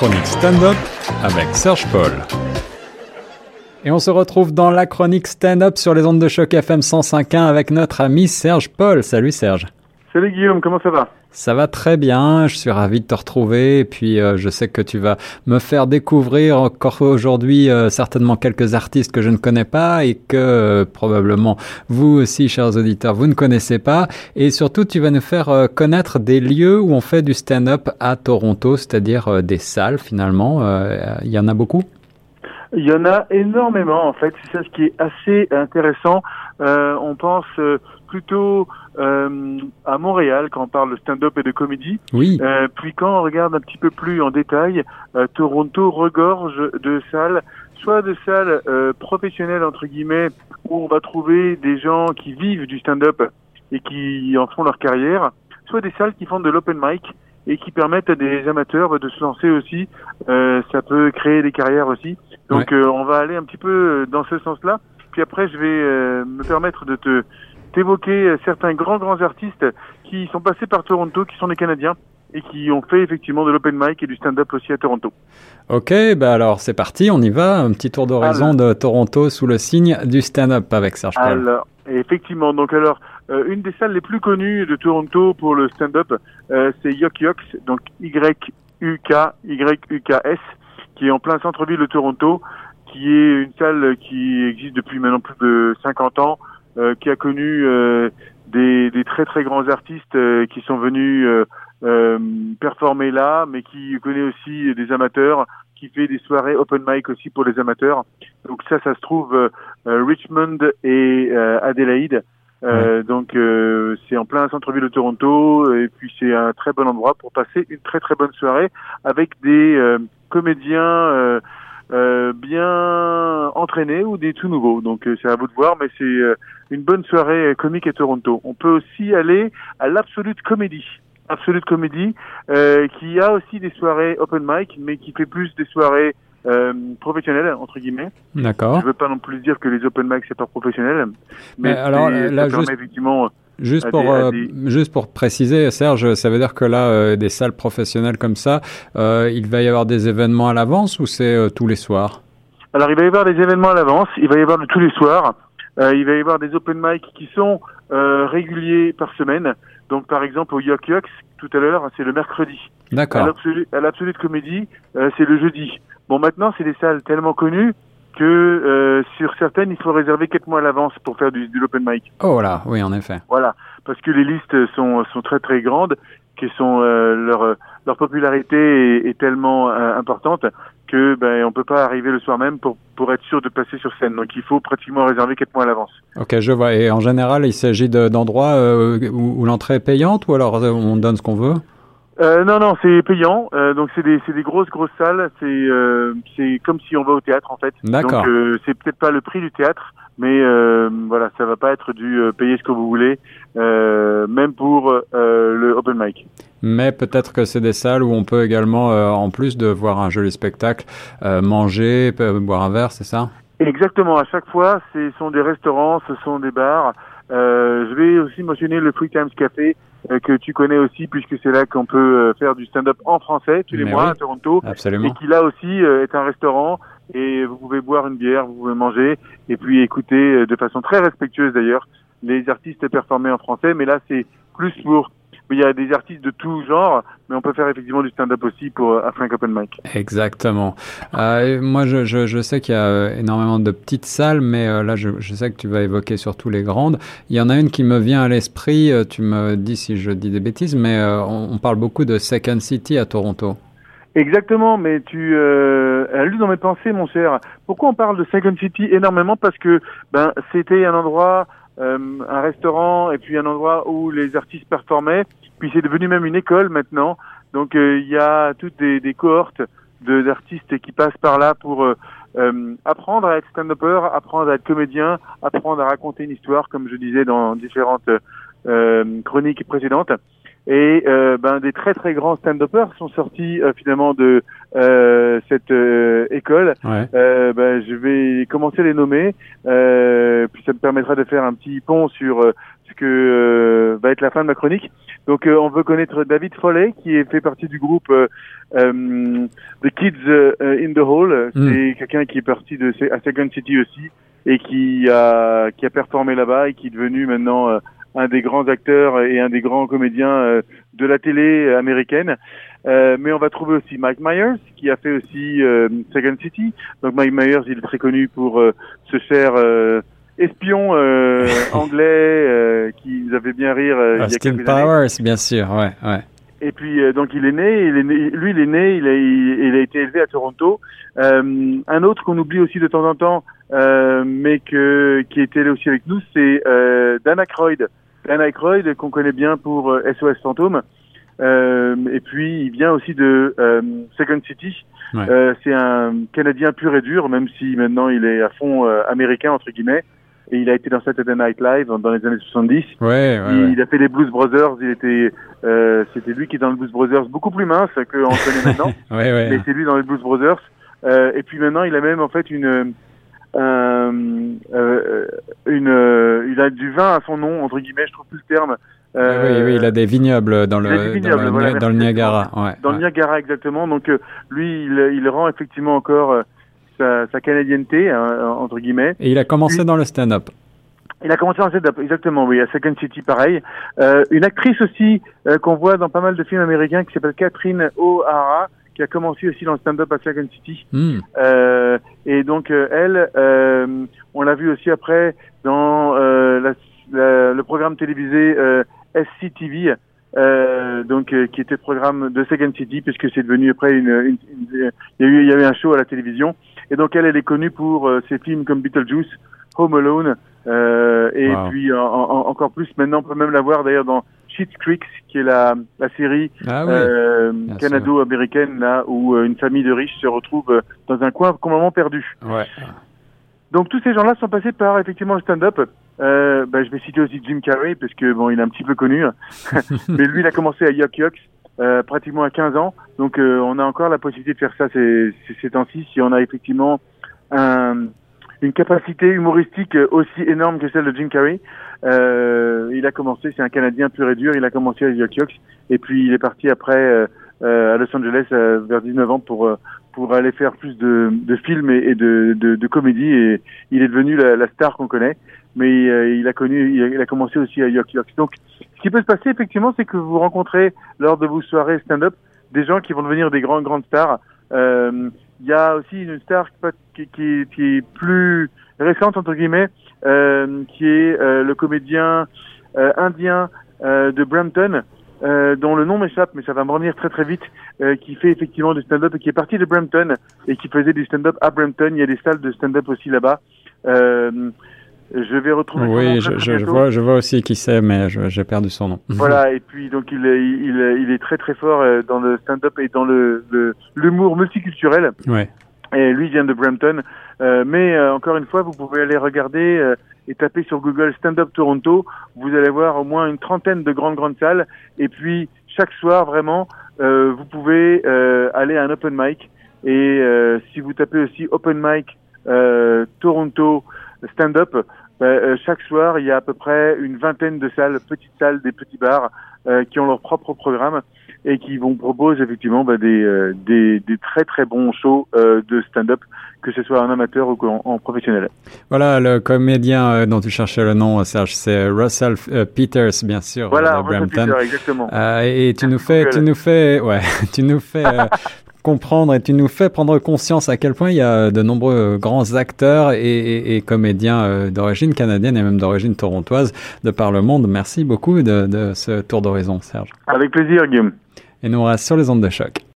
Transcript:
chronique stand-up avec Serge Paul. Et on se retrouve dans la chronique stand-up sur les ondes de choc FM 105.1 avec notre ami Serge Paul. Salut Serge. Salut Guillaume, comment ça va? Ça va très bien, je suis ravi de te retrouver et puis euh, je sais que tu vas me faire découvrir encore aujourd'hui euh, certainement quelques artistes que je ne connais pas et que euh, probablement vous aussi chers auditeurs vous ne connaissez pas. Et surtout tu vas nous faire connaître des lieux où on fait du stand-up à Toronto, c'est-à-dire des salles finalement, il y en a beaucoup? Il y en a énormément en fait, c'est ça ce qui est assez intéressant. on pense plutôt euh, à Montréal quand on parle de stand-up et de comédie. Oui. Euh, puis quand on regarde un petit peu plus en détail, euh, Toronto regorge de salles, soit de salles euh, professionnelles entre guillemets où on va trouver des gens qui vivent du stand-up et qui en font leur carrière, soit des salles qui font de l'open mic et qui permettent à des amateurs de se lancer aussi. Euh, ça peut créer des carrières aussi. Donc on va aller un petit peu dans ce sens-là. Puis après, je vais me permettre de te d'évoquer euh, certains grands, grands artistes qui sont passés par Toronto, qui sont des Canadiens et qui ont fait effectivement de l'open mic et du stand-up aussi à Toronto. Ok, bah alors c'est parti, on y va. Un petit tour d'horizon de Toronto sous le signe du stand-up avec Serge Paul. Alors, effectivement, donc alors, euh, une des salles les plus connues de Toronto pour le stand-up, euh, c'est Yok Yoks, donc Y-U-K, Y-U-K-S, qui est en plein centre-ville de Toronto, qui est une salle qui existe depuis maintenant plus de 50 ans, euh, qui a connu euh, des, des, très très grands artistes euh, qui sont venus performer là, mais qui connaît aussi des amateurs, qui fait des soirées open mic aussi pour les amateurs. Donc ça, ça se trouve Richmond et Adelaide. Euh, donc c'est en plein centre-ville de Toronto et puis c'est un très bon endroit pour passer une très très bonne soirée avec des comédiens euh, bien entraînés ou des tout nouveaux. Donc euh, c'est à vous de voir, mais c'est euh, une bonne soirée comique à Toronto. On peut aussi aller à l'Absolute Comedy. Absolute Comedy, qui a aussi des soirées open mic, mais qui fait plus des soirées professionnelles entre guillemets. D'accord. Je veux pas non plus dire que les open mic c'est pas professionnel, mais, mais alors là, ça permet effectivement Juste pour, euh, juste pour préciser, Serge, ça veut dire que là, euh, des salles professionnelles comme ça, euh, il va y avoir des événements à l'avance ou c'est tous les soirs? Alors, il va y avoir des événements à l'avance, il va y avoir de tous les soirs. il va y avoir des open mic qui sont réguliers par semaine. Donc, par exemple, au Yuck Yucks, tout à l'heure, c'est le mercredi. D'accord. À l'Absolute Comédie, c'est le jeudi. Bon, maintenant, c'est des salles tellement connues que euh, sur certaines, il faut réserver quelques mois à l'avance pour faire du, du open mic. Oh là, oui, en effet. Voilà, parce que les listes sont, sont très très grandes, que sont euh, leur leur popularité est, tellement euh, importante que ben on peut pas arriver le soir même pour pour être sûr de passer sur scène. Donc il faut pratiquement réserver quelques mois à l'avance. Ok, je vois. Et en général, il s'agit d'endroits euh, où, où l'entrée est payante ou alors on donne ce qu'on veut? Euh, non, non, c'est payant. Euh, donc c'est des, c'est des grosses, grosses salles. C'est, euh, c'est comme si on va au théâtre en fait. D'accord. Donc euh, c'est peut-être pas le prix du théâtre, mais euh, voilà, ça va pas être du payer ce que vous voulez, même pour le open mic. Mais peut-être que c'est des salles où on peut également, en plus de voir un joli spectacle, manger, boire un verre, c'est ça? Exactement. À chaque fois, ce sont des restaurants, ce sont des bars. je vais aussi mentionner le Free Times Café euh, que tu connais aussi puisque c'est là qu'on peut euh, faire du stand-up en français tous les mois à Toronto. Absolument. et qui là aussi euh, est un restaurant et vous pouvez boire une bière, vous pouvez manger et puis écouter de façon très respectueuse d'ailleurs les artistes performer en français. Mais là c'est plus pour il y a des artistes de tout genre, mais on peut faire effectivement du stand-up aussi pour euh, Frank Open Mic. Exactement. Euh, moi, je, je, je sais qu'il y a euh, énormément de petites salles, mais euh, là, je, je, sais que tu vas évoquer surtout les grandes. Il y en a une qui me vient à l'esprit, tu me dis si je dis des bêtises, mais on, on, parle beaucoup de Second City à Toronto. Exactement, mais tu euh, as lu dans mes pensées, mon cher. Pourquoi on parle de Second City énormément? Parce que ben c'était un endroit euh, un restaurant et puis un endroit où les artistes performaient. Puis c'est devenu même une école maintenant. Donc euh, il y a toutes des, des cohortes d'artistes qui passent par là pour euh, euh, apprendre à être stand-upper, apprendre à être comédien, apprendre à raconter une histoire, comme je disais dans différentes euh, chroniques précédentes. Et euh, ben, des très très grands stand-uppers sont sortis euh, finalement de euh, cette euh, école. Ouais. Euh, ben, je vais commencer à les nommer, puis ça me permettra de faire un petit pont sur puisque va être la fin de ma chronique. Donc on veut connaître David Foley qui fait partie du groupe The Kids in the Hall. Mm. C'est quelqu'un qui est parti de à Second City aussi et qui a qui a performé là-bas et qui est devenu maintenant un des grands acteurs et un des grands comédiens de la télé américaine. Euh, mais on va trouver aussi Mike Myers qui a fait aussi euh, Second City. Donc Mike Myers, il est très connu pour euh, ce cher euh, espion anglais qui nous avait bien rire il y a Austin quelques Powers, années. bien sûr, ouais, ouais. Et puis donc il est né, il est né, lui il est né, il a, il, il a été élevé à Toronto. un autre qu'on oublie aussi de temps en temps, mais que qui était là aussi avec nous, c'est Dan Aykroyd. Dan Aykroyd qu'on connaît bien pour SOS Fantôme. Euh, et puis il vient aussi de euh, Second City. Ouais. Euh, c'est un Canadien pur et dur, même si maintenant il est à fond américain entre guillemets. Et il a été dans Saturday Night Live dans les années 70. Ouais, ouais, il, ouais. a fait les Blues Brothers. Il était, c'était lui qui est dans les Blues Brothers, beaucoup plus mince que on connaît maintenant. ouais, ouais. Mais c'est lui dans les Blues Brothers. et puis maintenant, il a même en fait une euh, euh, une, euh, il a du vin à son nom entre guillemets, je trouve plus le terme. Euh, oui, oui, il a des vignobles dans le, vignobles, dans, le voilà, dans le Niagara. Ouais, dans le Niagara exactement. Donc euh, lui, il, il, rend effectivement encore euh, sa, sa canadienneté hein, entre guillemets. Et il a commencé dans le stand-up. Il a commencé en stand-up, exactement, oui, à Second City, pareil. Euh, une actrice aussi qu'on voit dans pas mal de films américains qui s'appelle Catherine O'Hara, qui a commencé aussi dans le stand-up à Second City. Mm. Euh, et donc euh, elle, euh, on l'a vu aussi après dans la, la, le programme télévisé SCTV, donc qui était le programme de Second City, puisque c'est devenu après une, il y a eu il y avait un show à la télévision. Et donc elle, elle est connue pour ses films comme Beetlejuice, Home Alone, et Wow. puis en, en, encore plus maintenant on peut même la voir d'ailleurs dans Schitt's Creek, qui est la, la série Ah oui. euh, canado-américaine, là où euh, une famille de riches se retrouve euh, dans un coin complètement perdu. Ouais. Donc tous ces gens-là sont passés par effectivement le stand-up. Euh, bah, je vais citer aussi Jim Carrey parce que bon, il est un petit peu connu, hein. mais lui, il a commencé à Yuck Yucks. Euh, pratiquement à 15 ans, donc euh, on a encore la possibilité de faire ça ces, ces, ces temps-ci si on a effectivement un, une capacité humoristique aussi énorme que celle de Jim Carrey. Euh, il a commencé, c'est un Canadien pur et dur, il a commencé à Yucks et puis il est parti après euh, euh, à Los Angeles euh, vers 19 ans pour euh, pour aller faire plus de, de films et, de, de, de, comédie et il est devenu la, la star qu'on connaît. Mais euh, il a connu, il a, commencé aussi à Yuck Yucks. Donc, ce qui peut se passer effectivement, c'est que vous rencontrez lors de vos soirées stand-up des gens qui vont devenir des grandes grandes stars. Euh, il y a aussi une star qui, est plus récente entre guillemets, euh, qui est euh, le comédien euh, indien de Brampton, dont le nom m'échappe, mais ça va me revenir très très vite, qui fait effectivement du stand-up et qui est parti de Brampton et qui faisait du stand-up à Brampton. Il y a des salles de stand-up aussi là-bas. Je vais retrouver. Oui, je, je, je, vois, je vois aussi qui c'est, mais j'ai perdu son nom. Voilà, et puis donc il, il, il est très très fort dans le stand-up et dans le l'humour multiculturel. Ouais. Et lui vient de Brampton. Euh, mais euh, encore une fois, vous pouvez aller regarder euh, et taper sur Google Stand Up Toronto. Vous allez voir au moins une trentaine de grandes grandes salles. Et puis chaque soir, vraiment, euh, vous pouvez aller à un open mic. Et si vous tapez aussi open mic Toronto Stand Up, bah, chaque soir, il y a à peu près une vingtaine de salles, petites salles, des petits bars qui ont leur propre programme et qui vont proposer effectivement bah, des, euh, des, des très très bons shows euh, de stand-up, que ce soit en amateur ou en, en professionnel. Voilà, le comédien euh, dont tu cherchais le nom, Serge, c'est Russell euh, Peters, bien sûr, voilà, de Brampton. Peter, exactement. Euh, et tu nous fais, tu nous fais, ouais, tu nous fais comprendre et tu nous fais prendre conscience à quel point il y a de nombreux grands acteurs et, et, et comédiens euh, d'origine canadienne et même d'origine torontoise de par le monde. Merci beaucoup de, de ce tour d'horizon, Serge. Avec plaisir, Guillaume. Et nous reste sur les ondes de choc.